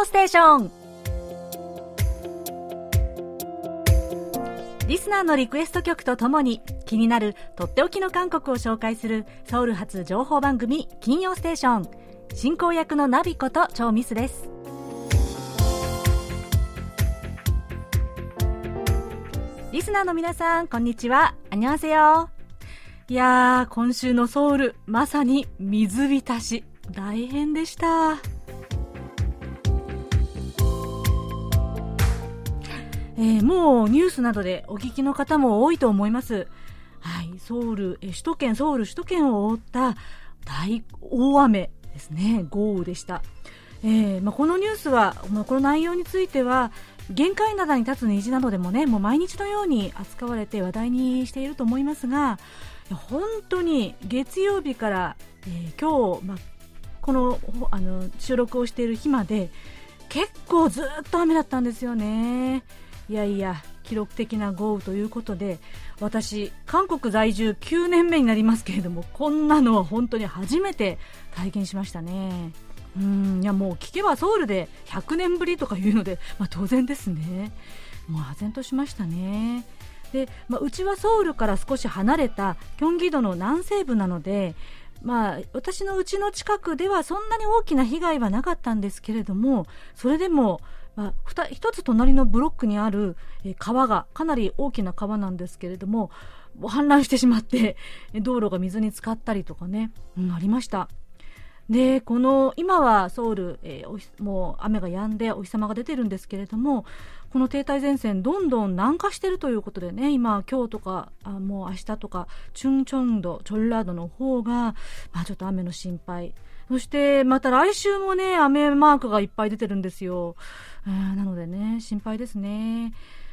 曜ステーション。リスナーのリクエスト曲とともに気になるとっておきの韓国を紹介するソウル発情報番組金曜ステーション。進行役のナビことチョウミスです。リスナーの皆さんこんにちは。あにわせよいやー今週のソウルまさに水浸し。大変でした。えー、もうニュースなどでお聞きの方も多いと思います。はい、ソウル、え首都圏、ソウル首都圏を覆った大大雨ですね、豪雨でした。えーまあ、このニュースは、まあ、この内容については、限界灘に立つ虹などでもね、もう毎日のように扱われて話題にしていると思いますが、本当に月曜日から、えー、今日、まあ、このあの収録をしている日まで結構ずっと雨だったんですよね。いやいや記録的な豪雨ということで私、韓国在住9年目になりますけれどもこんなのは本当に初めて体験しましたね。うんいやもう聞けばソウルで100年ぶりとかいうので、まあ、当然ですね。もう唖然としましたね。で、まあ、うちはソウルから少し離れたキョンギ道の南西部なので、まあ、私の家の近くではそんなに大きな被害はなかったんですけれどもそれでもまあ、一つ隣のブロックにある、川がかなり大きな川なんですけれども氾濫してしまって道路が水に浸かったりとかね、うん、ありました。でこの今はソウル、えー、もう雨が止んでお日様が出てるんですけれどもこの停滞前線どんどん南下しているということでね今今日とかあもう明日とかチュンチョンドチョンラードの方が、まあ、ちょっと雨の心配。そしてまた来週もね雨マークがいっぱい出てるんですよ。なのでね、心配ですね。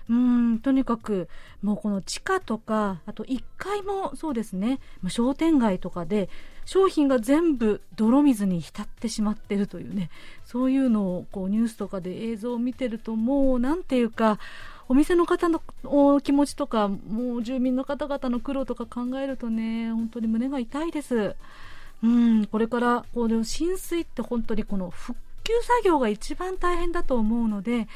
うん、とにかく、もうこの地下とか、あと1階もそうですね、商店街とかで、商品が全部泥水に浸ってしまってるというね、そういうのをこうニュースとかで映像を見てると、もうなんていうか、お店の方の気持ちとか、もう住民の方々の苦労とか考えるとね、本当に胸が痛いです。うん、これからこう浸水って本当にこの復給作業が一番大変だと思うので、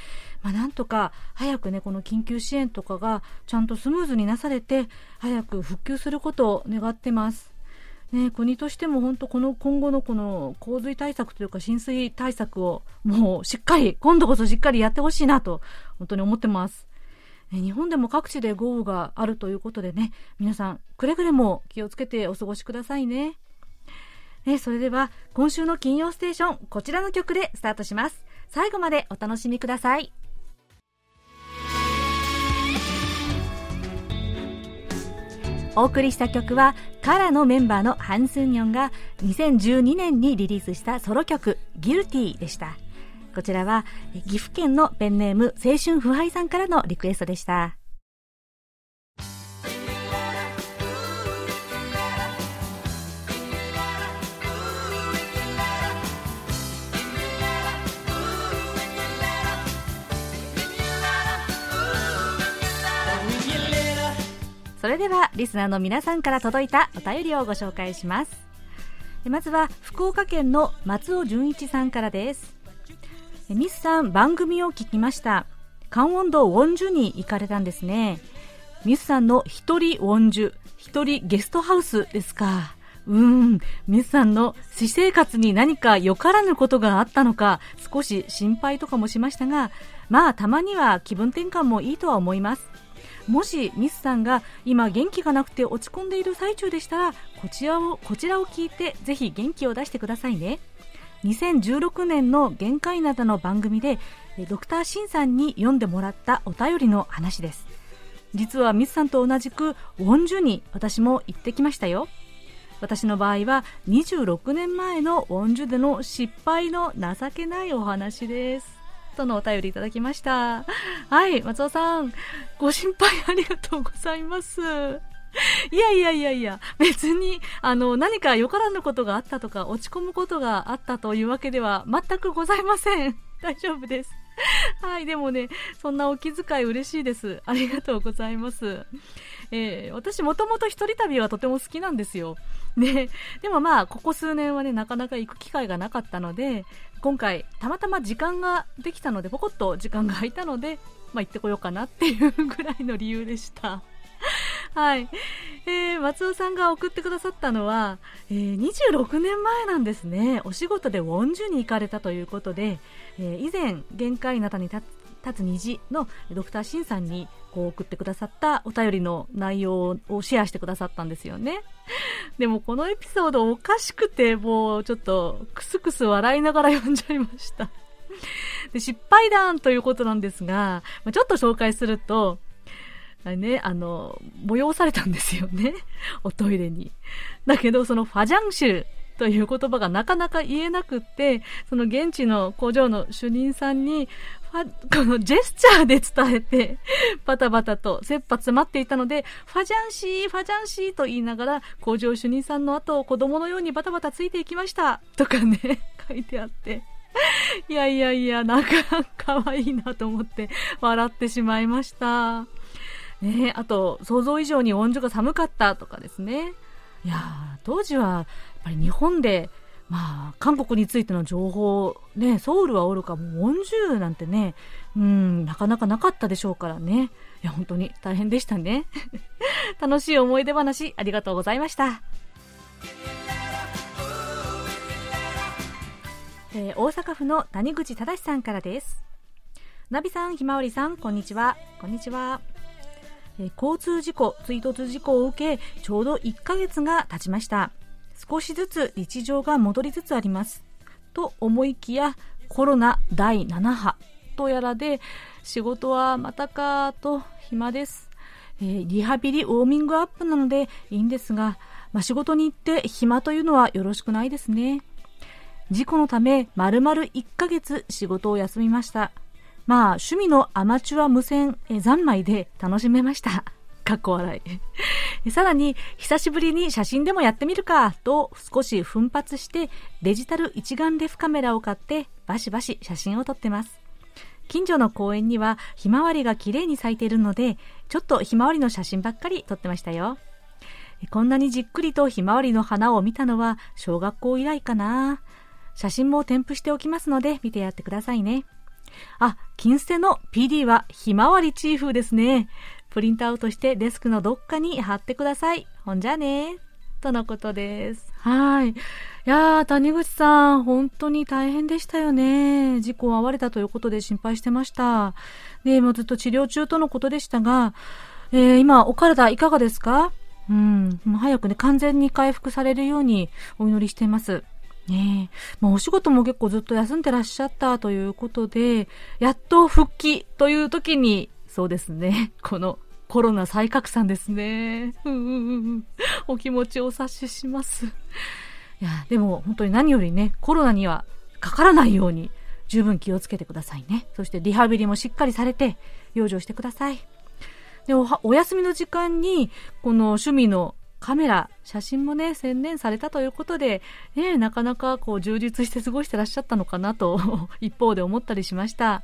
まあ、なんとか早くね、この緊急支援とかがちゃんとスムーズになされて、早く復旧することを願ってます。ね、国としても本当この今後のこの洪水対策というか浸水対策をもうしっかり、今度こそしっかりやってほしいなと本当に思ってます。日本でも各地で豪雨があるということでね、皆さんくれぐれも気をつけてお過ごしくださいね。えそれでは今週の金曜ステーションこちらの曲でスタートします。最後までお楽しみください。お送りした曲はカラのメンバーのハン・スンヨンが2012年にリリースしたソロ曲「ギルティでした。こちらは岐阜県のペンネーム青春腐敗さんからのリクエストでした。それではリスナーの皆さんから届いたお便りをご紹介します。まずは福岡県の松尾純一さんからです。ミスさん番組を聞きました。関温道ウォンジュに行かれたんですね。ミスさんの一人ウォンジュ。一人ゲストハウスですか。うん、ミスさんの私生活に何かよからぬことがあったのか少し心配とかもしましたがまあたまには気分転換もいいとは思います。もしミスさんが今元気がなくて落ち込んでいる最中でしたらこちらをこちらを聞いてぜひ元気を出してくださいね。2016年の限界などの番組でドクターシンさんに読んでもらったお便りの話です。実はミスさんと同じくウォンジュに私も行ってきましたよ。私の場合は26年前のウォンジュでの失敗の情けないお話です。とのお便りいただきました。はい、松尾さん、ご心配ありがとうございます。いやいやいやいや、別に、あの、何かよからぬことがあったとか、落ち込むことがあったというわけでは全くございません。大丈夫です。はい、でもね、そんなお気遣い嬉しいです。ありがとうございます。えー、私もともと一人旅はとても好きなんですよ。で、でもまあ、ここ数年はね、なかなか行く機会がなかったので、今回、たまたま時間ができたので、ポコッと時間が空いたので、まあ行ってこようかなっていうぐらいの理由でした。はい。えー、松尾さんが送ってくださったのは、えー、26年前なんですね。お仕事でウォンジュに行かれたということで、えー、以前、限界なたに立つ虹のドクターシンさんにこう送ってくださったお便りの内容をシェアしてくださったんですよね。でもこのエピソードおかしくて、もうちょっとクスクス笑いながら読んじゃいました。で失敗談ということなんですが、ちょっと紹介すると、あね、あの、催されたんですよね。おトイレに。だけど、そのファジャンシュという言葉がなかなか言えなくって、その現地の工場の主任さんに、このジェスチャーで伝えて、バタバタと切羽詰まっていたので、ファジャンシー、ファジャンシーと言いながら、工場主任さんの後を子供のようにバタバタついていきました。とかね、書いてあって。いやいやいや、なんか、可愛いなと思って笑ってしまいました。ねあと、想像以上に温度が寒かったとかですね。いや当時は、やっぱり日本で、まあ、韓国についての情報、ね、ソウルはおるか、もう、ウォンジュなんてね、うん、なかなかなかったでしょうからね。いや、本当に大変でしたね。楽しい思い出話、ありがとうございました。えー、大阪府の谷口正さんからです。ナビさん、ひまわりさん、こんにちは。こんにちは。えー、交通事故、追突事故を受け、ちょうど1ヶ月が経ちました。少しずつ日常が戻りつつあります。と思いきや、コロナ第7波とやらで、仕事はまたかと暇です。えー、リハビリウォーミングアップなのでいいんですが、まあ、仕事に行って暇というのはよろしくないですね。事故のため、丸々1ヶ月仕事を休みました。まあ、趣味のアマチュア無線三昧で楽しめました。かっこ笑い。さらに、久しぶりに写真でもやってみるか、と少し奮発して、デジタル一眼レフカメラを買って、バシバシ写真を撮ってます。近所の公園には、ひまわりが綺麗に咲いているので、ちょっとひまわりの写真ばっかり撮ってましたよ。こんなにじっくりとひまわりの花を見たのは、小学校以来かな。写真も添付しておきますので見てやってくださいね。あ、金捨ての PD はひまわりチーフですね。プリントアウトしてデスクのどっかに貼ってください。ほんじゃね。とのことです。はい。いやー、谷口さん、本当に大変でしたよね。事故を遭われたということで心配してました。で、もうずっと治療中とのことでしたが、えー、今、お体いかがですか？うん、もう早くね、完全に回復されるようにお祈りしています。ねえ。まあ、お仕事も結構ずっと休んでらっしゃったということで、やっと復帰という時に、そうですね、このコロナ再拡散ですね。お気持ちお察しします。いや、でも本当に何よりね、コロナにはかからないように十分気をつけてくださいね。そしてリハビリもしっかりされて、養生してください。でお、お休みの時間に、この趣味のカメラ、写真もね、専念されたということで、ね、なかなかこう充実して過ごしてらっしゃったのかなと 一方で思ったりしました。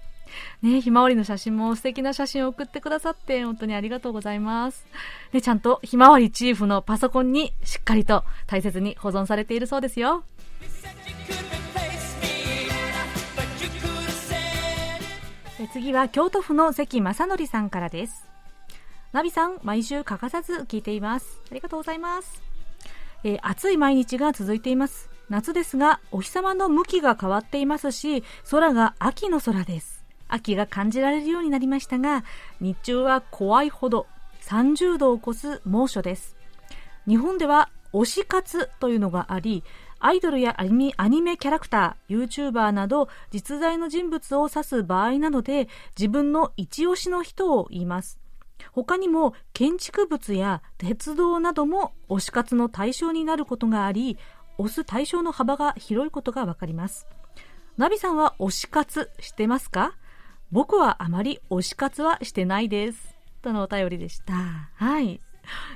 ね、ひまわりの写真も素敵な写真を送ってくださって本当にありがとうございます。ね、ちゃんとひまわりチーフのパソコンにしっかりと大切に保存されているそうですよ。次は京都府の関正則さんからです。ナビさん、毎週欠かさず聞いています。ありがとうございます。えー、暑い毎日が続いています。夏ですが、お日様の向きが変わっていますし、空が秋の空です。秋が感じられるようになりましたが、日中は怖いほど30度を超す猛暑です。日本では推し活というのがあり、アイドルやアニメキャラクター、YouTuber など実在の人物を指す場合などで自分の一押しの人を言います。他にも建築物や鉄道なども推し活の対象になることがあり、推す対象の幅が広いことがわかります。ナビさんは推し活してますか？僕はあまり推し活はしてないです。とのお便りでした。はい。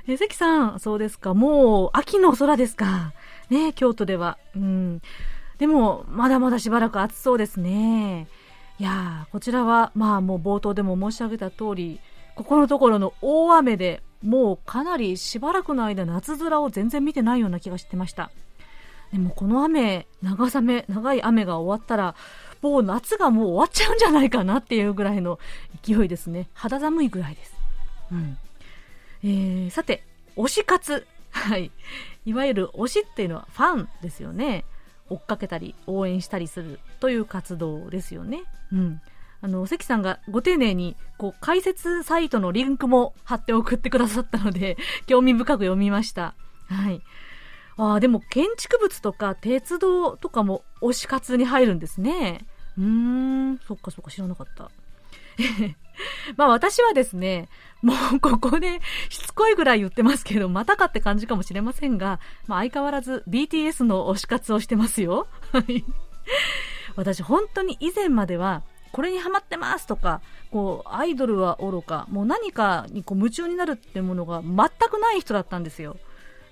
え、関さん、そうですか。もう、秋の空ですか。ね京都では。うん。でも、まだまだしばらく暑そうですね。いや、こちらは、まあもう冒頭でも申し上げた通り、ここのところの大雨でもうかなりしばらくの間夏空を全然見てないような気がしてました。でもこの雨、長雨、長い雨が終わったら、もう夏がもう終わっちゃうんじゃないかなっていうぐらいの勢いですね。肌寒いぐらいです。うん。えー、さて、推し活。はい。いわゆる推しっていうのはファンですよね。追っかけたり応援したりするという活動ですよね。うん。あの、関さんがご丁寧に、こう、解説サイトのリンクも貼って送ってくださったので、興味深く読みました。はい。ああ、でも建築物とか鉄道とかも推し活に入るんですね。うーん、そっかそっか知らなかった。まあ私はですね、もうここで しつこいぐらい言ってますけど、またかって感じかもしれませんが、まあ相変わらず BTS の推し活をしてますよ。はい。私本当に以前までは、これにハマってますとか、こう、アイドルは愚か、もう何かにこう夢中になるってものが全くない人だったんですよ。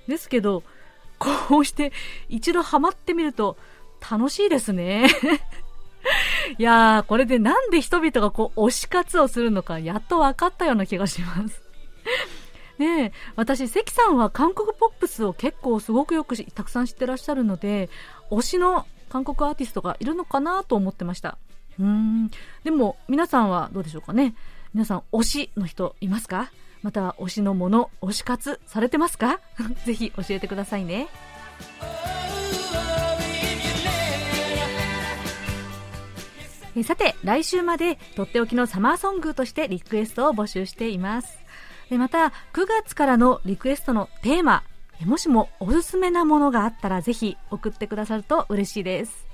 ですけど、こうして一度ハマってみると楽しいですね。いやー、これでなんで人々がこう推し活をするのかやっと分かったような気がします。ねえ、私、関さんは韓国ポップスを結構すごくよくたくさん知ってらっしゃるので、推しの韓国アーティストがいるのかなと思ってました。うん。でも、皆さんはどうでしょうかね皆さん、推しの人いますか？または推しのもの、推し活されてますか？ぜひ教えてくださいね。さて、来週までとっておきのサマーソングとしてリクエストを募集しています。また、9月からのリクエストのテーマ、もしもおすすめなものがあったらぜひ送ってくださると嬉しいです。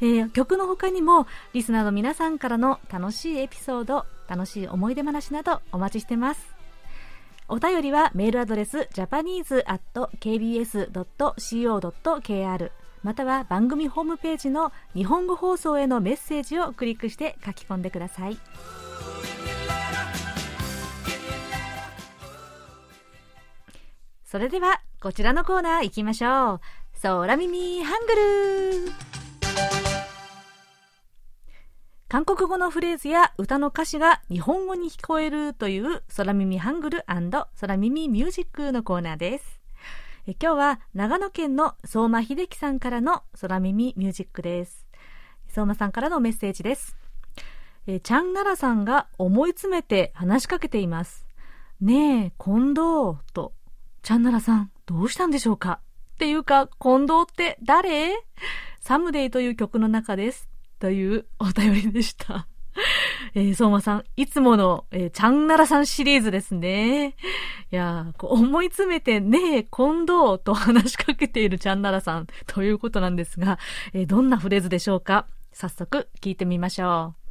えー、曲の他にもリスナーの皆さんからの楽しいエピソード、楽しい思い出話などお待ちしてます。お便りはメールアドレス japanese.kbs.co.kr または番組ホームページの日本語放送へのメッセージをクリックして書き込んでください。それではこちらのコーナー行きましょう。空耳ハングル。韓国語のフレーズや歌の歌詞が日本語に聞こえるという空耳ハングル空耳ミュージックのコーナーです。え今日は長野県の相馬秀樹さんからの空耳ミュージックです。相馬さんからのメッセージです。えチャンナラさんが思い詰めて話しかけています。ねえ、近藤と、チャンナラさん、どうしたんでしょうか？っていうか、近藤って誰？サムデイという曲の中です。というお便りでした。えー、相馬さん、いつもの、えー、チャンナラさんシリーズですね。いやこう思い詰めて、ねえ、近藤と話しかけているチャンナラさんということなんですが、えー、どんなフレーズでしょうか？早速聞いてみましょう。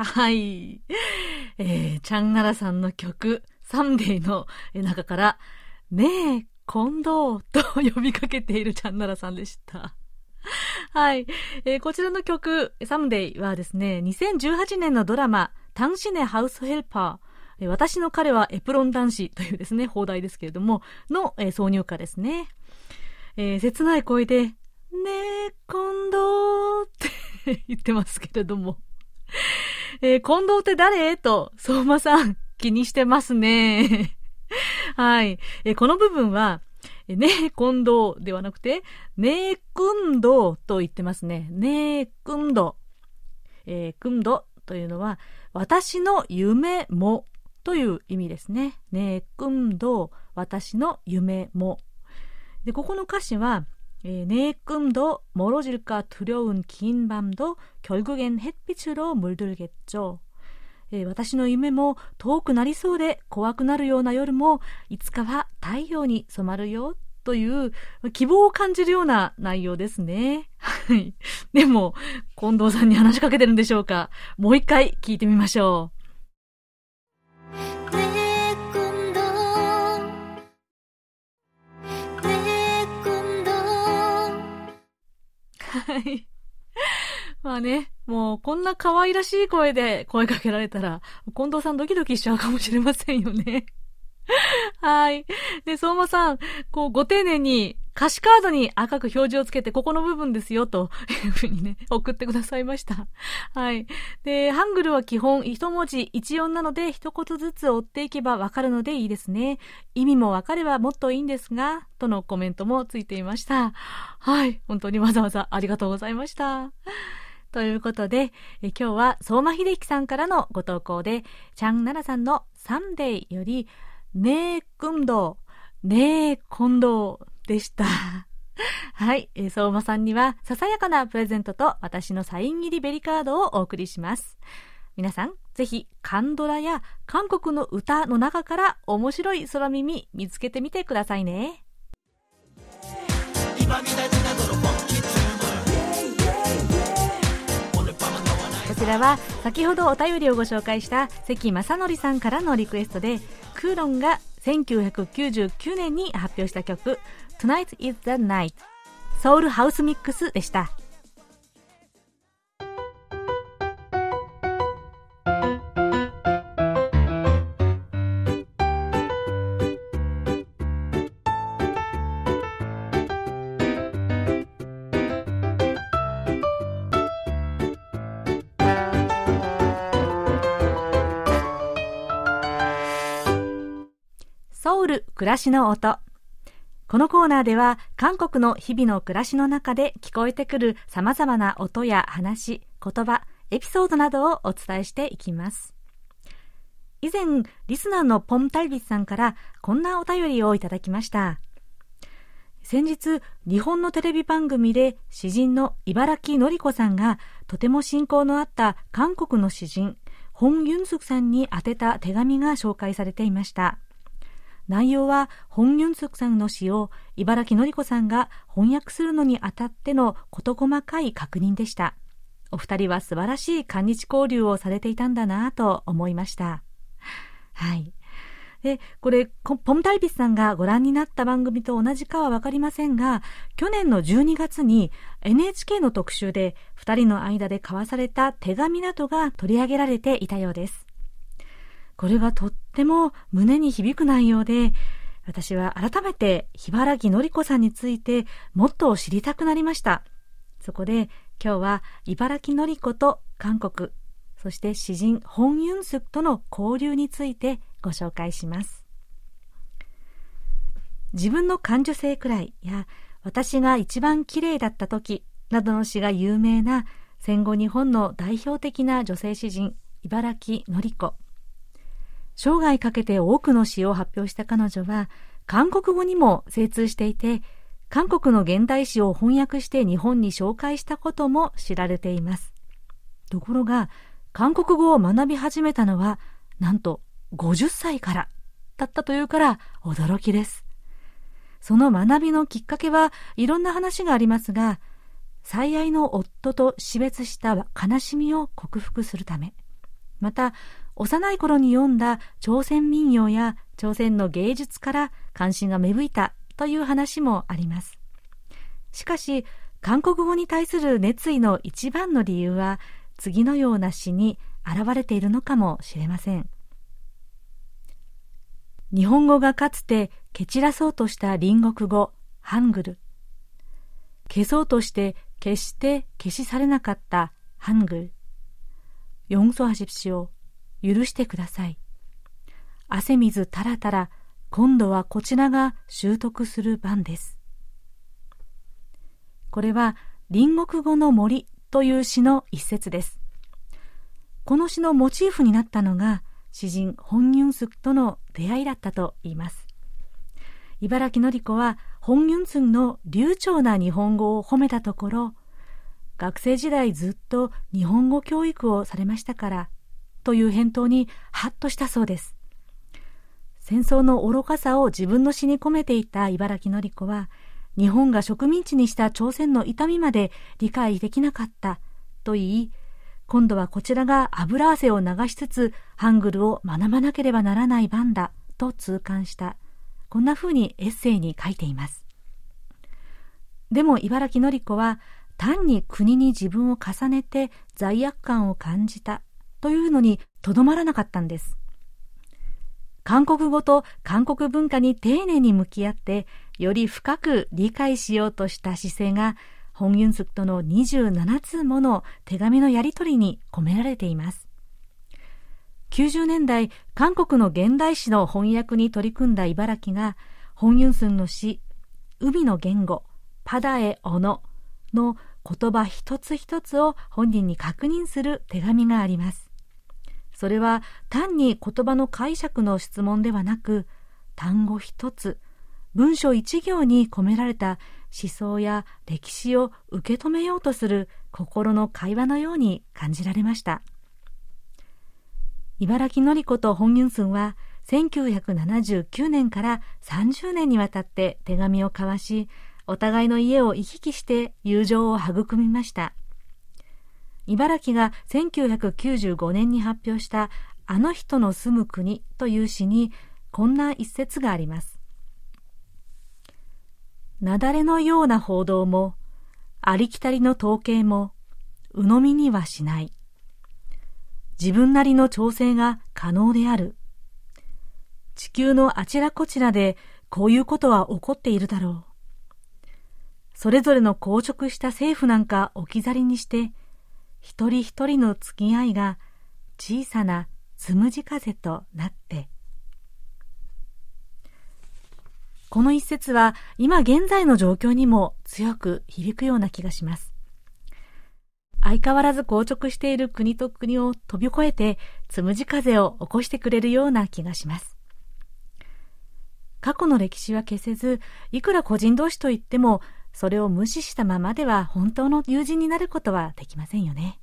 はい。えー、チャンナラさんの曲、サンデーの中から、ねえ、近藤と呼びかけているチャンナラさんでした。はい、えー、こちらの曲、サムデイはですね、2018年のドラマ、タンシネハウスヘルパー、私の彼はエプロン男子というですね、放題ですけれども、の、えー、挿入歌ですね。えー、切ない声で、ねえ、近藤って言ってますけれども。えー、近藤って誰？と、相馬さん、気にしてますね。はい。えこの部分は、ねえ、近藤ではなくて、ねえ、くんどと言ってますね。ねえ、くんど。えー、くんどというのは、私の夢もという意味ですね。ねえ、くんど、私の夢も。で、ここの歌詞は、내 꿈도 멀어질까 두려운 긴 밤도 결국엔 햇빛으로 물들겠죠. えー、私の夢も遠くなりそうで怖くなるような夜もいつかは太陽に染まるよという希望を感じるような内容ですね。はい。でも、近藤さんに話しかけてるんでしょうかもう一回聞いてみましょう。はい。まあね、もうこんな可愛らしい声で声かけられたら、近藤さんドキドキしちゃうかもしれませんよね。はい。で、相馬さん、こう、ご丁寧に歌詞カードに赤く表示をつけて、ここの部分ですよ、というふうにね、送ってくださいました。はい。で、ハングルは基本、一文字一音なので、一言ずつ追っていけばわかるのでいいですね。意味もわかればもっといいんですが、とのコメントもついていました。はい。本当にわざわざありがとうございました。ということで、今日は相馬秀樹さんからのご投稿で、チャンナラさんのサンデーより、ねえ、くんどう、ねえ、近藤でした。はい、相馬さんには、ささやかなプレゼントと私のサイン入りベリカードをお送りします。皆さん、ぜひ、カンドラや韓国の歌の中から面白い空耳見つけてみてくださいね。ちらは先ほどお便りをご紹介した関正則さんからのリクエストでクーロンが1999年に発表した曲 Tonight is the Night ソウルハウスミックスでした。ソウル暮らしの音。このコーナーでは韓国の日々の暮らしの中で聞こえてくる様々な音や話、言葉、エピソードなどをお伝えしていきます。以前、リスナーのポンタルビスさんからこんなお便りをいただきました。先日、日本のテレビ番組で詩人の茨城のり子さんがとても親交のあった韓国の詩人、ホン・ユンスクさんに宛てた手紙が紹介されていました。内容は本ユンスクさんの詩を茨城のり子さんが翻訳するのにあたっての事細かい確認でした。お二人は素晴らしい韓日交流をされていたんだなぁと思いました。はい。で、これ、ポムタイビスさんがご覧になった番組と同じかはわかりませんが、去年の12月に NHK の特集で二人の間で交わされた手紙などが取り上げられていたようです。これがとっても胸に響く内容で、私は改めて茨城のり子さんについてもっと知りたくなりました。そこで今日は茨城のり子と韓国、そして詩人ホン・ユンスクとの交流についてご紹介します。自分の感受性くらいや私が一番綺麗だった時などの詩が有名な戦後日本の代表的な女性詩人茨城のり子。生涯かけて多くの詩を発表した彼女は、韓国語にも精通していて、韓国の現代詩を翻訳して日本に紹介したことも知られています。ところが、韓国語を学び始めたのは、なんと50歳からだったというから驚きです。その学びのきっかけはいろんな話がありますが、最愛の夫と死別した悲しみを克服するため、また幼い頃に読んだ朝鮮民謡や朝鮮の芸術から関心が芽吹いたという話もあります。しかし、韓国語に対する熱意の一番の理由は次のような詩に現れているのかもしれません。日本語がかつて蹴散らそうとした隣国語、ハングル。消そうとして決して消しされなかったハングル。용서하십시오 許してください。汗水たらたら、今度はこちらが習得する番です。これは隣国語の森という詩の一節です。この詩のモチーフになったのが詩人ホン・ユンスクとの出会いだったと言います。茨城のり子はホン・ユンスの流暢な日本語を褒めたところ、学生時代ずっと日本語教育をされましたからという返答にハッとしたそうです。戦争の愚かさを自分の詩に込めていた茨城のり子は、日本が植民地にした朝鮮の痛みまで理解できなかったと言い、今度はこちらが油汗を流しつつ、ハングルを学ばなければならない番だと痛感した。こんな風にエッセイに書いています。でも茨城のり子は、単に国に自分を重ねて罪悪感を感じたというのにとどまらなかったんです。韓国語と韓国文化に丁寧に向き合って、より深く理解しようとした姿勢が、ホン・ユンスクとの27通もの手紙のやり取りに込められています。90年代、韓国の現代詩の翻訳に取り組んだ茨城が、ホン・ユンスンの詩、海の言語、パダエ・オノの言葉一つ一つを本人に確認する手紙があります。それは単に言葉の解釈の質問ではなく、単語一つ、文章一行に込められた思想や歴史を受け止めようとする心の会話のように感じられました。茨城のり子と本ユンスンは1979年から30年にわたって手紙を交わし、お互いの家を行き来して友情を育みました。茨城が1995年に発表したあの人の住む国という詩にこんな一節があります。雪崩のような報道も、ありきたりの統計も、鵜呑みにはしない。自分なりの調整が可能である。地球のあちらこちらでこういうことは起こっているだろう。それぞれの硬直した政府なんか置き去りにして、一人一人の付き合いが小さなつむじ風となって。この一節は今現在の状況にも強く響くような気がします。相変わらず硬直している国と国を飛び越えてつむじ風を起こしてくれるような気がします。過去の歴史は消せず、いくら個人同士といってもそれを無視したままでは本当の友人になることはできませんよね。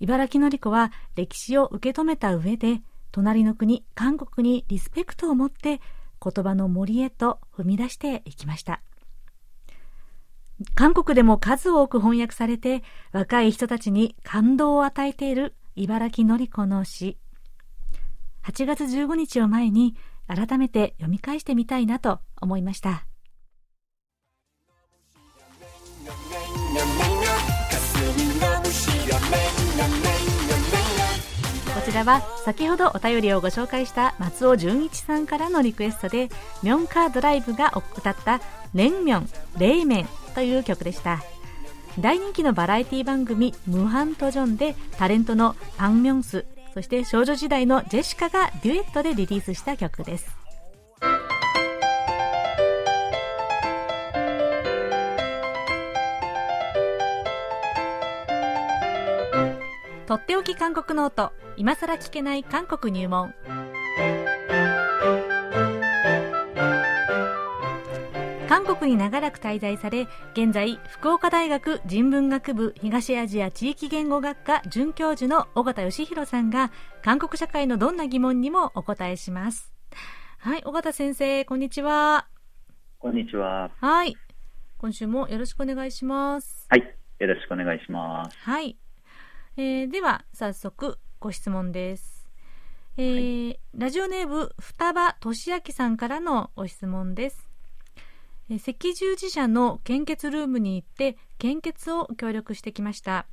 茨城のり子は歴史を受け止めた上で、隣の国、韓国にリスペクトを持って言葉の森へと踏み出していきました。韓国でも数多く翻訳されて若い人たちに感動を与えている茨城のり子の詩。8月15日を前に改めて読み返してみたいなと思いました。ちらは先ほどお便りをご紹介した松尾純一さんからのリクエストでミョンカードライブが歌った「냉면 冷麺」という曲でした。大人気のバラエティ番組「ムハントジョン」でタレントのパン・ミョンスそして少女時代のジェシカがデュエットでリリースした曲です。とっておき韓国ノート。今さら聞けない韓国入門。韓国に長らく滞在され現在福岡大学人文学部東アジア地域言語学科准教授の尾形義弘さんが韓国社会のどんな疑問にもお答えします。はい尾形先生こんにちは。こんにちは。はい。今週もよろしくお願いします。はいよろしくお願いします。はいえー、では早速ご質問です、えー、はい、ラジオネーム双葉俊明さんからのご質問です、えー、赤十字社の献血ルームに行って献血を協力してきました。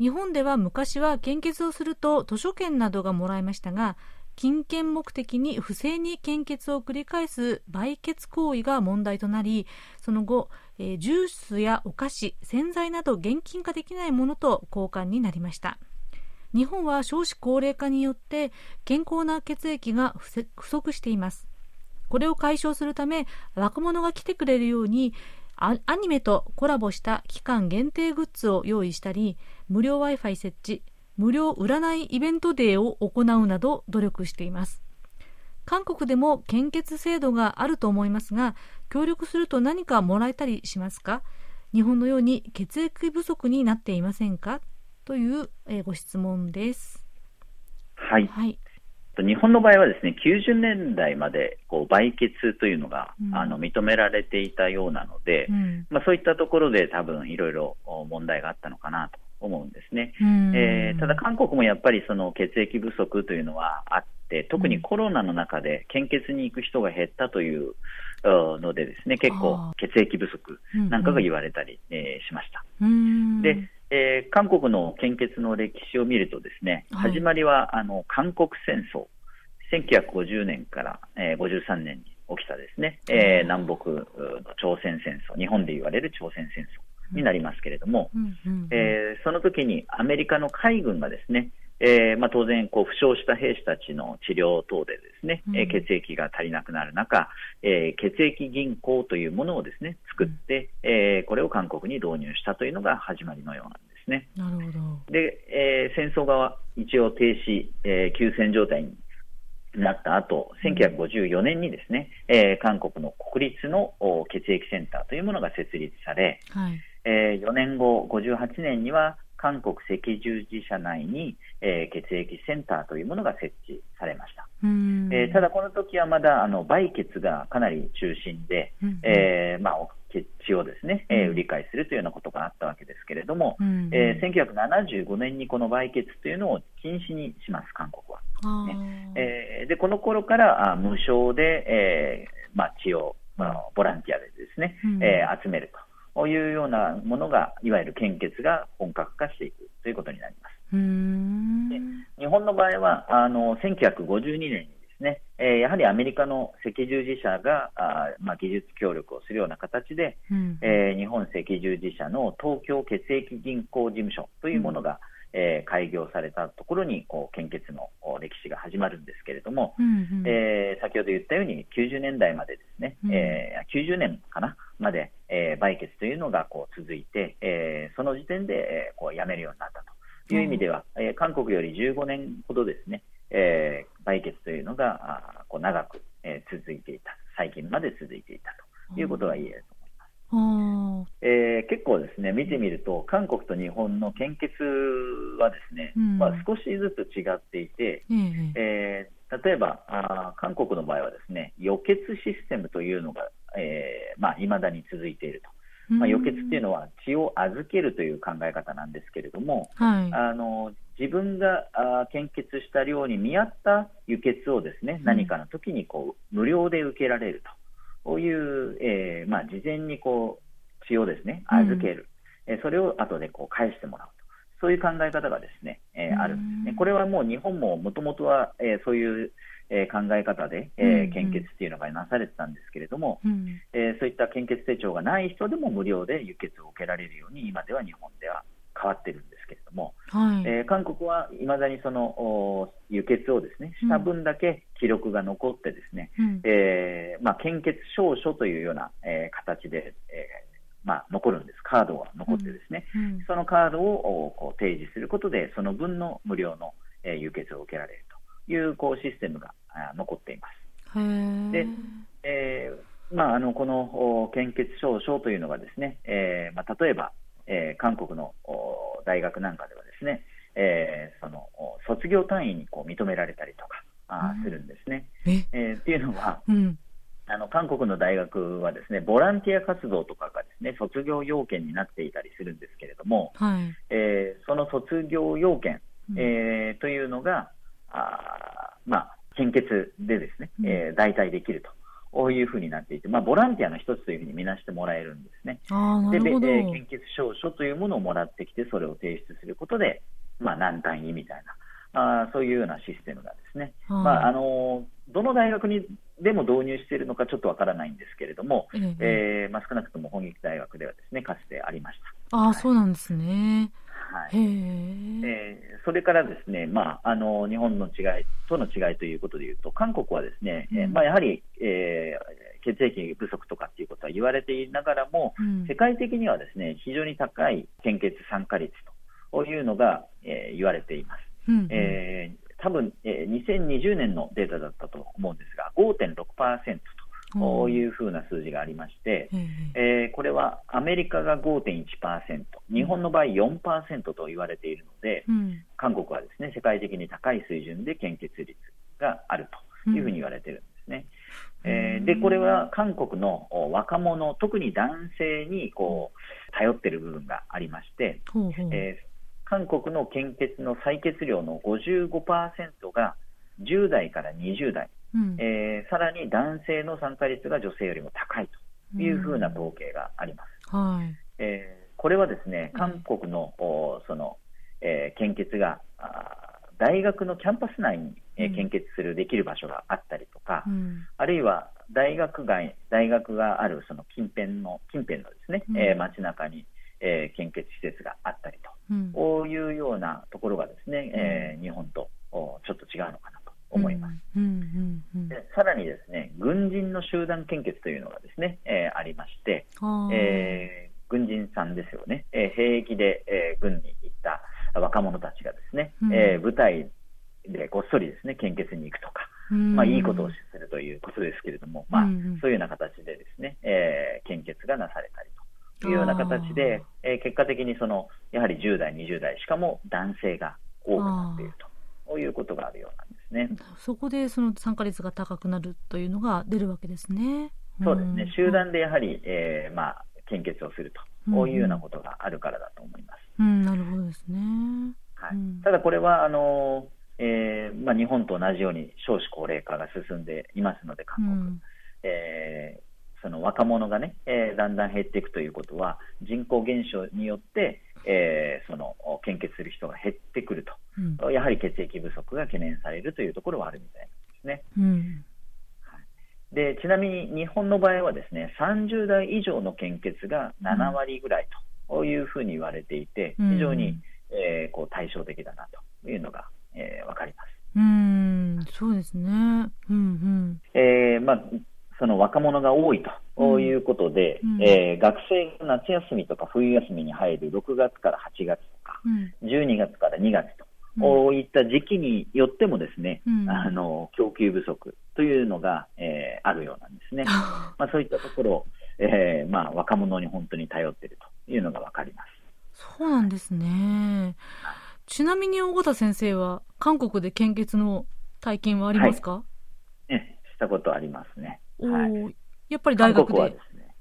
日本では昔は献血をすると図書券などがもらえましたが金券目的に不正に献血を繰り返す売血行為が問題となりその後、えー、ジュースやお菓子洗剤など現金化できないものと交換になりました。日本は少子高齢化によって健康な血液が不足しています。これを解消するため若者が来てくれるようにアニメとコラボした期間限定グッズを用意したり無料 Wi-Fi 設置無料占いイベントデーを行うなど努力しています。韓国でも献血制度があると思いますが協力すると何かもらえたりしますか？日本のように血液不足になっていませんか？という、えご質問です。はい、はい。日本の場合はですね90年代までこう売血というのが、うん、あの認められていたようなので、うん、まあ、そういったところで多分いろいろ問題があったのかなと思うんですね。えー、ただ韓国もやっぱりその血液不足というのはあって、特にコロナの中で献血に行く人が減ったというのでですね、結構血液不足なんかが言われたり、うんうん、えー、しました。で、えー、韓国の献血の歴史を見るとですね、はい、始まりはあの韓国戦争。1950年から、えー、53年に起きたですね、えー、南北の朝鮮戦争、日本で言われる朝鮮戦争になりますけれども、えその時にアメリカの海軍がですね、えーまあ、当然こう、負傷した兵士たちの治療等でですね、うん、血液が足りなくなる中、えー、血液銀行というものをですね作って、うん、えー、これを韓国に導入したというのが始まりのようなんですね。なるほど。で、えー、戦争が一応停止、えー、休戦状態になった後、1954年にですね、うん、えー、韓国の国立の血液センターというものが設立され、はい、えー、4年後、58年には韓国赤十字社内に、えー、血液センターというものが設置されました。えー、ただ、この時はまだあの売血がかなり中心で、えーまあ、血をですね、えー、売り買いするというようなことがあったわけですけれども、えー、1975年にこの売血というのを禁止にします、韓国は。ね。えー、でこの頃からあ無償で、えーまあ、血を、まあ、ボランティアでですね、うん、えー、集めると。いうようなものが、いわゆる献血が本格化していくということになります。で日本の場合は、あの1952年にですね、えー、やはりアメリカの赤十字社があ、まあ、技術協力をするような形で、うん、えー、日本赤十字社の東京血液銀行事務所というものが、うんえー、開業されたところにこう献血の歴史が始まるんですけれども、うんうん、えー、先ほど言ったように90年代までですね、うん、えー、90年かなまで、えー、売血というのがこう続いて、えー、その時点で、えー、こうやめるようになったという意味では、うん、えー、韓国より15年ほどですね、えー、売血というのがあこう長く、えー、続いていた、最近まで続いていたということが言えるとえー、結構ですね見てみると韓国と日本の献血はですね、うん、まあ、少しずつ違っていて、うん、えー、例えばあ韓国の場合はですね予血システムというのが、えーまあ、未だに続いていると。まあ、予血っていうのは血を預けるという考え方なんですけれども、はい、あの自分があ献血した量に見合った輸血をですね、何かの時にこう無料で受けられると。こういう、えーまあ、事前にこう血をですね預ける、うん、えそれを後でこう返してもらうと、そういう考え方がですね、えー、あるんですね。これはもう日本ももともとは、えー、そういうえー、考え方で、えー、献血っていうのがなされてたんですけれども、うん、えー、そういった献血手帳がない人でも無料で輸血を受けられるように今では日本では変わってるんですけれども、はい、えー、韓国はいまだにその輸血をですねした分だけ記録が残ってですね、うん、えー、まあ、献血証書というような、えー、形で、えまあ、残るんです、カードが残ってですね、うん。うん、そのカードをこう提示することで、その分の無料の、え輸血を受けられるというこうシステムが残っています。で、えーまあ、あのこの献血証書というのがですね、えーまあ、例えば、えー、韓国の大学なんかではですね、えー、その卒業単位にこう認められたりとかあ、するんですね。え？ー、っていうのは、うん、あの韓国の大学はですねボランティア活動とかがですね卒業要件になっていたりするんですけれども、はい、えー、その卒業要件、えー、というのがあ、まあ、献血でですね、えー、代替できると。こういうふうになっていて、まあ、ボランティアの一つというふうに見なしてもらえるんですね。で、えー、献血証書というものをもらってきて、それを提出することで、まあ、何単位みたいな、あそういうようなシステムがですね、まあ、あのどの大学にでも導入しているのかちょっとわからないんですけれども、ええー、まあ、少なくとも本劇大学ではですね、かつてありました。あ、はい、そうなんですね。はい、えー、それからですね、まあ、あの日本の違いとの違いということでいうと、韓国はですね、うん、えー、まあ、やはり、えー、血液不足とかっていうことは言われていながらも、うん、世界的にはですね非常に高い献血参加率というのが、えー、言われています。うん、えー、多分、えー、2020年のデータだったと思うんですが、5.6%と。こういうふうな数字がありまして、えー、これはアメリカが5.1%、日本の場合4%と言われているので、うん、韓国はですね世界的に高い水準で献血率があるというふうに言われているんですね。うん、えー、でこれは韓国の若者、特に男性にこう頼っている部分がありまして、えー、韓国の献血の採血量の55%が10代から20代、うん、えー、さらに男性の参加率が女性よりも高いというふうな統計があります。うん、はい。えー、これはですね韓国の、その、えー、献血が大学のキャンパス内に、えー、献血するできる場所があったりとか、うん、あるいは大学外、大学があるその近辺の近辺のですね、うん、えー、街中に、えー、献血施設があったりと、うん、こういうようなところがですね、えー、日本とちょっと違うのかな。と思います。でさらにですね、軍人の集団献血というのがですね、えー、ありまして、えー、軍人さんですよね、えー、兵役で、えー、軍に行った若者たちがですね、うん、えー、部隊でごっそりですね献血に行くとか、まあ、いいことをするということですけれども、まあ、そういうような形でですね、えー、献血がなされたりというような形で、えー、結果的にそのやはり10代、20代、しかも男性が多くなっていると。いうことがあるようなんですね。そこでその参加率が高くなるというのが出るわけですね。そうですね。集団でやはり、えー、まあ献血をすると、こういうようなことがあるからだと思います。うん、なるほどですね。はい。ただこれはあのえーまあ、日本と同じように少子高齢化が進んでいますので、韓国、うん、えー、その若者がね、えー、だんだん減っていくということは、人口減少によって、えー、その献血する人が減ってくると、うん、やはり血液不足が懸念されるというところはあるみたいですね。うん。でちなみに日本の場合はですね30代以上の献血が7割ぐらいというふうに言われていて、非常に、えー、こう対照的だなというのがえー、分かります。うん。そうですね、うんうん。えーまあ、その若者が多いということで、うんえー、学生が夏休みとか冬休みに入る6月から8月とか、うん、12月から2月と。こういった時期によってもですね、うん、あの供給不足というのが、えー、あるようなんですね。まあ、そういったところを、えーまあ、若者に本当に頼っているというのが分かります。そうなんですね。ちなみに大田先生は韓国で献血の体験はありますか、はい、えしたことありますね。はい、やっぱり大学で？ですね、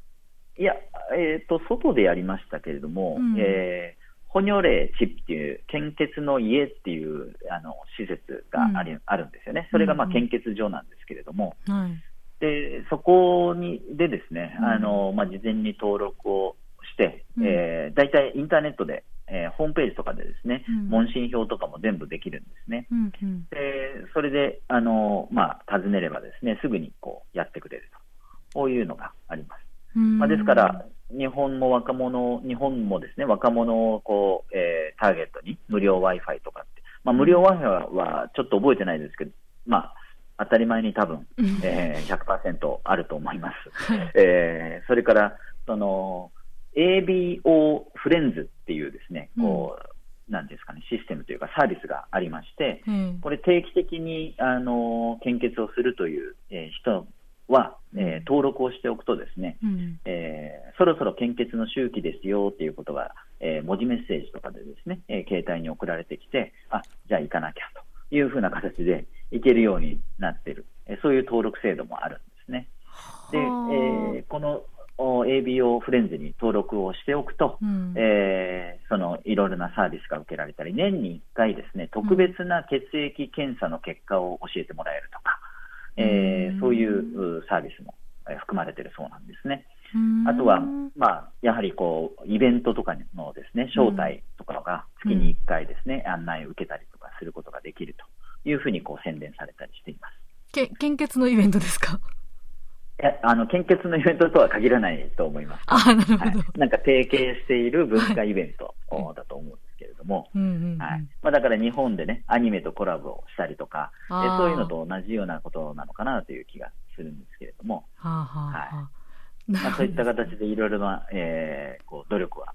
いや、えっ、ー、と、外でやりましたけれども、うん、えーホニョレチっていう献血の家っていうあの施設があり、うん、あるんですよね、それがまあ献血所なんですけれども、うんはい、でそこにでですね、あのまあ、事前に登録をして、うん、えー、大体インターネットでえー、ホームページとかでですね、うん、問診票とかも全部できるんですね。でそれで、あのまあ、尋ねればですね、すぐにこうやってくれると、こういうのがあります。まあ、ですから、日本も若者、日本もですね、若者をこう、えー、ターゲットに無料 Wi-Fi とかって、まあ、無料 Wi-Fi はちょっと覚えてないですけど、まあ、当たり前に多分、えー、100%あると思います。えー、それから、その、ABO フレンズっていうですね、こう、なんですかね、システムというかサービスがありまして、うん、これ定期的に、あの、献血をするという、えー、人は、えー、登録をしておくとですね、うん、えー、そろそろ献血の周期ですよっていうことが、えー、文字メッセージとかでですね、えー、携帯に送られてきて、あ、じゃあ行かなきゃというふうな形で行けるようになっている、えー、そういう登録制度もあるんですね。で、えー、この ABO フレンズに登録をしておくと、うん、えー、そのいろいろなサービスが受けられたり、年に1回ですね、特別な血液検査の結果を教えてもらえるとか、うん、えー、そういうサービスも含まれているそうなんですね。あとは、まあ、やはりこうイベントとかのですね招待とかが月に1回ですね、案内を受けたりとかすることができるというふうにこう宣伝されたりしています。け献血のイベントですか？あの献血のイベントとは限らないと思います。あなるほど、はい、なんか提携している文化イベントだと思う。んですけれども、はい。まあ、だから日本でね、アニメとコラボをしたりとか、そういうのと同じようなことなのかなという気がするんですけれども、はあはあ、はい。まあ、そういった形でいろいろな、えー、こう努力は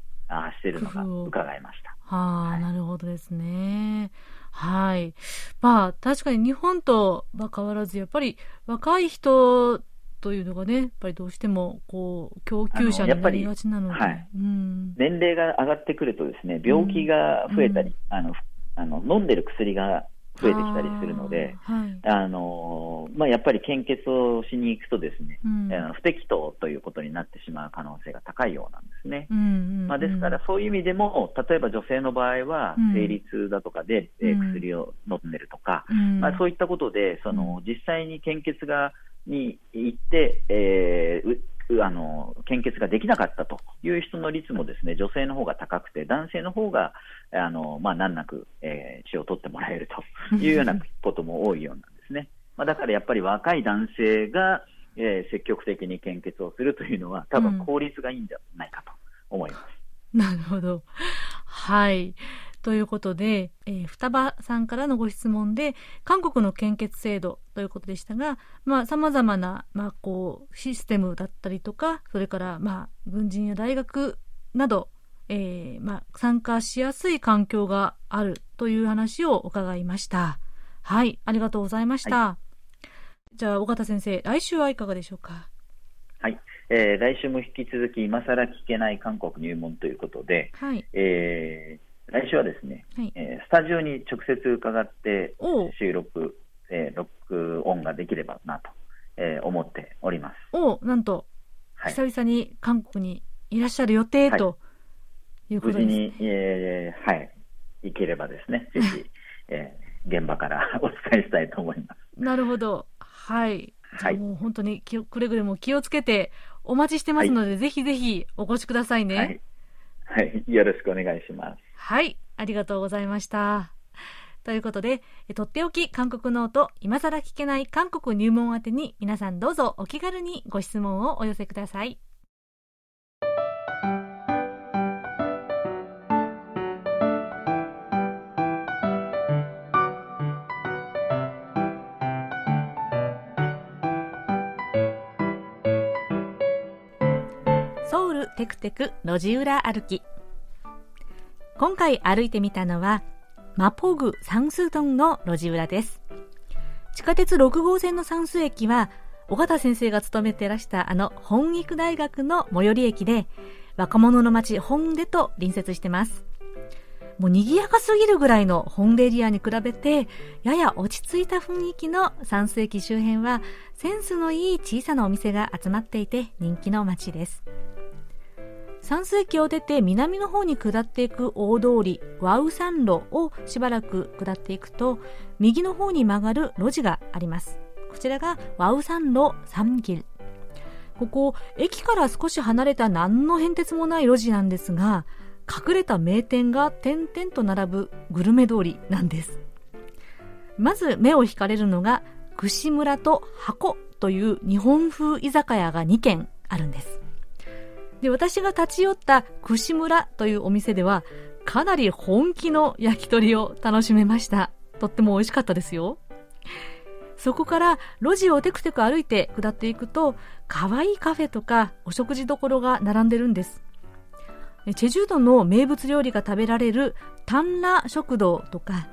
しているのが伺いました。はあ、はい、なるほどですね。はい。まあ、確かに日本とは変わらず、やっぱり若い人というのがね、やっぱりどうしてもこう供給者になりがちなので、はい、うん、年齢が上がってくるとですね病気が増えたり、うん、あのあの飲んでる薬が増えてきたりするので、はい、あのまあ、やっぱり献血をしに行くとですね、うん、不適当ということになってしまう可能性が高いようなんですね。うんうんうん、まあ、ですからそういう意味でも例えば女性の場合は生理痛だとかで、うん、薬を飲んでるとか、まあ、そういったことでその実際に献血がに行って、えー、あの献血ができなかったという人の率もですね女性の方が高くて男性の方があの、まあ、難なく、えー、血を取ってもらえるというようなことも多いようなんですね。まあ、だからやっぱり若い男性が、えー、積極的に献血をするというのは、多分効率がいいんじゃないかと思います。うん、なるほど。はい。ということで、えー、双葉さんからのご質問で、韓国の献血制度ということでしたが、まあ、様々な、まあ、こう、システムだったりとか、それから、まあ、軍人や大学など、えー、まあ、参加しやすい環境があるという話を伺いました。はい、ありがとうございました。はい、じゃあ、尾形先生、来週はいかがでしょうか？はい、えー、来週も引き続き、今更聞けない韓国入門ということで、はい、えー、来週はですね、はい、えー、スタジオに直接伺って収録、えー、録音ができればなと、えー、思っております。おなんと、はい、久々に韓国にいらっしゃる予定と、いうことです、ね、無事に、えー、はい、行ければですね、ぜひ、えー、現場から お伝えしたいと思います。なるほど。はい。じゃあもう本当に気くれぐれも気をつけてお待ちしてますので、はい、ぜひぜひお越しくださいね、はい。はい。よろしくお願いします。はい。ありがとうございました。ということで、とっておき韓国ノート、今更聞けない韓国入門宛てに皆さんどうぞお気軽にご質問をお寄せください。ソウルテクテク路地裏歩き今回歩いてみたのはマポグサスドンの路地裏です。地下鉄6号線のサンス駅は尾形先生が勤めてらしたあの本育大学の最寄り駅で若者の街本出と隣接してます。もう賑やかすぎるぐらいの本出エリアに比べてやや落ち着いた雰囲気のサンス駅周辺はセンスのいい小さなお店が集まっていて人気の街です。山水駅を出て南の方に下っていく大通りワウ山路をしばらく下っていくと右の方に曲がる路地があります。こちらがワウ山路三ギここ駅から少し離れた何の変哲もない路地なんですが隠れた名店が点々と並ぶグルメ通りなんです。まず目を引かれるのが串村と箱という日本風居酒屋が2軒あるんです。で、私が立ち寄った串村というお店では、かなり本気の焼き鳥を楽しめました。とっても美味しかったですよ。そこから路地をテクテク歩いて下っていくと、可愛いカフェとかお食事処が並んでるんです。チェジュ島の名物料理が食べられるタンラ食堂とか、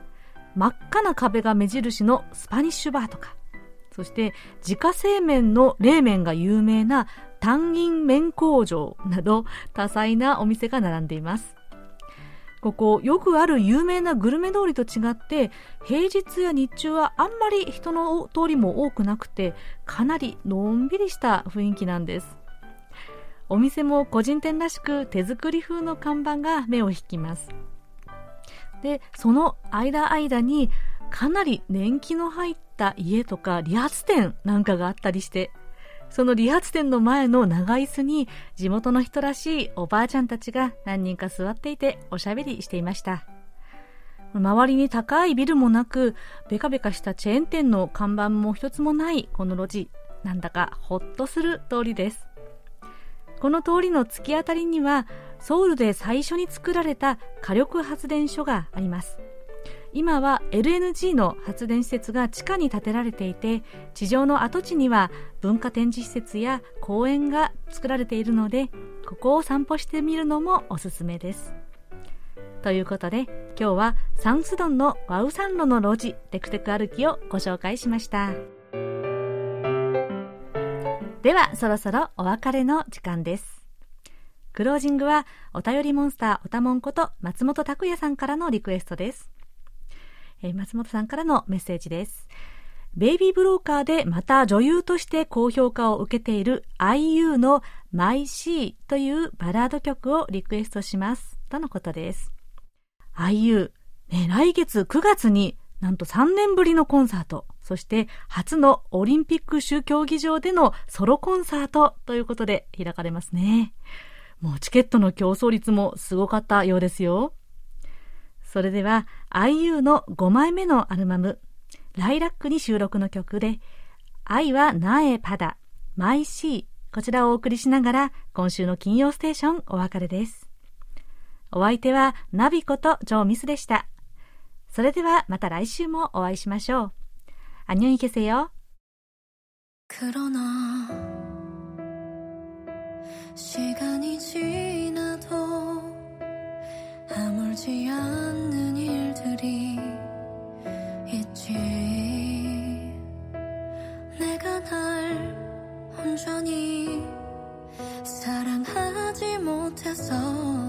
真っ赤な壁が目印のスパニッシュバーとか、そして自家製麺の冷麺が有名な単銀麺工場など多彩なお店が並んでいます。ここよくある有名なグルメ通りと違って平日や日中はあんまり人の通りも多くなくてかなりのんびりした雰囲気なんですお店も個人店らしく手作り風の看板が目を引きますでその間間にかなり年季の入った家とか理髪店なんかがあったりしてその理髪店の前の長椅子に地元の人らしいおばあちゃんたちが何人か座っていておしゃべりしていました。周りに高いビルもなく、ベカベカしたチェーン店の看板も一つもないこの路地、なんだかほっとする通りです。この通りの突き当たりには、ソウルで最初に作られた火力発電所があります。今は LNG の発電施設が地下に建てられていて地上の跡地には文化展示施設や公園が作られているのでここを散歩してみるのもおすすめです。ということで今日はサンスドンのワウサンロの路地テクテク歩きをご紹介しました。ではそろそろお別れの時間です。クロージングはお便りモンスターおたもんこと松本拓也さんからのリクエストです。え、松本さんからのメッセージです。ベイビーブローカーでまた女優として高評価を受けている IU の My C というバラード曲をリクエストします。とのことです。IU、ね、来月9月になんと3年ぶりのコンサート、そして初のオリンピック種競技場でのソロコンサートということで開かれますね。もうチケットの競争率もすごかったようですよ。それでは IU の5枚目のアルバムライラックに収録の曲で愛はなえパダマイシーこちらをお送りしながら今週の金曜ステーションお別れです。お相手はナビことジョーミスでした。それではまた来週もお会いしましょう。안녕히계세 요。 그러나시간이지나도 아물지 않는 일들이 있지 내가 날 온전히 사랑하지 못해서